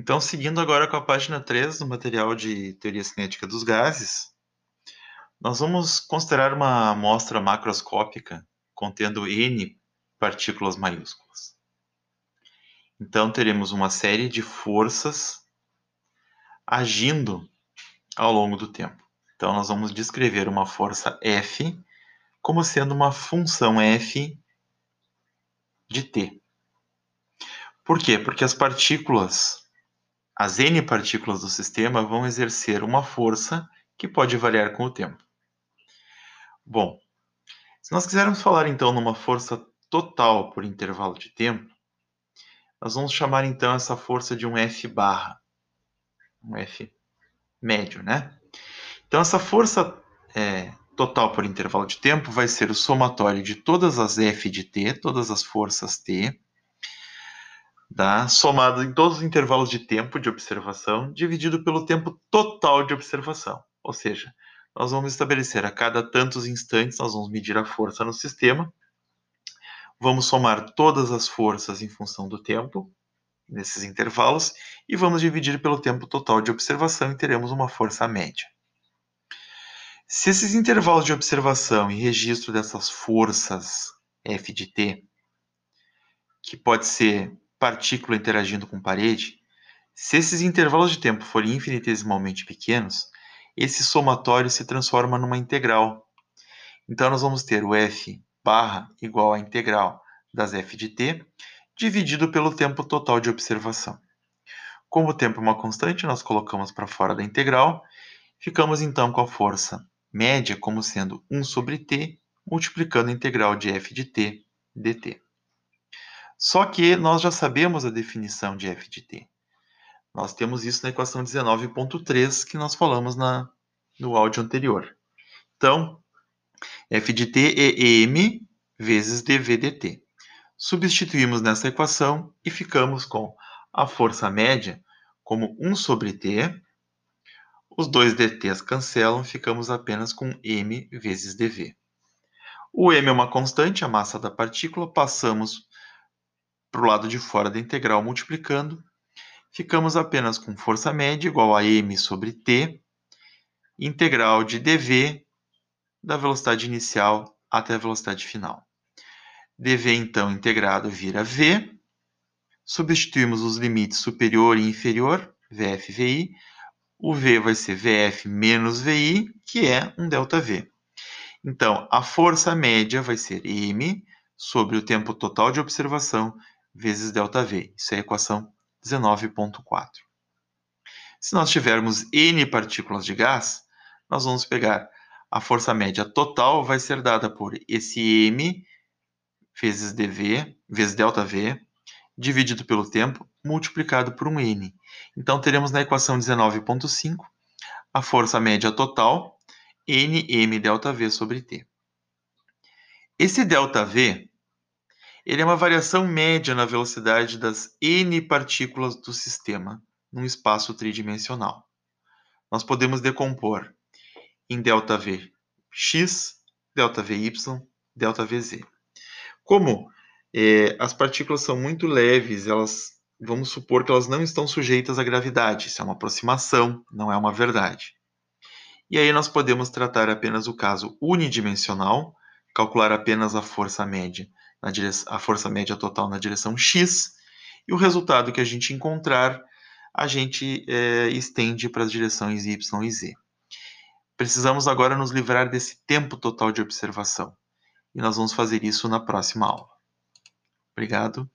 Então, seguindo agora com a página 3 do material de Teoria Cinética dos Gases, nós vamos considerar uma amostra macroscópica contendo N partículas maiúsculas. Então, teremos uma série de forças agindo ao longo do tempo. Então, nós vamos descrever uma força F como sendo uma função F de T. Por quê? Porque as partículas as n partículas do sistema vão exercer uma força que pode variar com o tempo. Bom, se nós quisermos falar então numa força total por intervalo de tempo, nós vamos chamar então essa força de um F barra, um F médio, né? Então essa força é, total por intervalo de tempo vai ser o somatório de todas as F de t, todas as forças t, tá? somado em todos os intervalos de tempo de observação, dividido pelo tempo total de observação. Ou seja, nós vamos estabelecer a cada tantos instantes, nós vamos medir a força no sistema, vamos somar todas as forças em função do tempo, nesses intervalos, e vamos dividir pelo tempo total de observação e teremos uma força média. Se esses intervalos de observação e registro dessas forças F de t, que pode ser partícula interagindo com parede, se esses intervalos de tempo forem infinitesimalmente pequenos, esse somatório se transforma numa integral. Então, nós vamos ter o f barra igual à integral das f de t, dividido pelo tempo total de observação. Como o tempo é uma constante, nós colocamos para fora da integral, ficamos então com a força média como sendo 1 sobre t, multiplicando a integral de f de t dt. Só que nós já sabemos a definição de f de t. Nós temos isso na equação 19.3 que nós falamos na, no áudio anterior. Então, f de t é m vezes dv dt. Substituímos nessa equação e ficamos com a força média como 1 sobre t. Os dois dt's cancelam, ficamos apenas com m vezes dv. O m é uma constante, a massa da partícula, passamos para o lado de fora da integral multiplicando, ficamos apenas com força média igual a m sobre t, integral de dv da velocidade inicial até a velocidade final. dv, então, integrado vira v, substituímos os limites superior e inferior, vf, vi, o v vai ser vf menos vi, que é um ΔV. Então, a força média vai ser m sobre o tempo total de observação vezes ΔV. Isso é a equação 19.4. Se nós tivermos n partículas de gás, nós vamos pegar a força média total vai ser dada por esse m vezes dv, vezes ΔV, dividido pelo tempo, multiplicado por um n. Então, teremos na equação 19.5 a força média total, nm ΔV sobre t. Esse ΔV ele é uma variação média na velocidade das n partículas do sistema num espaço tridimensional. Nós podemos decompor em ΔV x, ΔVy, ΔVz. Como é, as partículas são muito leves, elas vamos supor que elas não estão sujeitas à gravidade. Isso é uma aproximação, não é uma verdade. E aí nós podemos tratar apenas o caso unidimensional, calcular apenas a força média na a força média total na direção x, e o resultado que a gente encontrar, a gente é, estende para as direções y e z. Precisamos agora nos livrar desse tempo total de observação, e nós vamos fazer isso na próxima aula. Obrigado.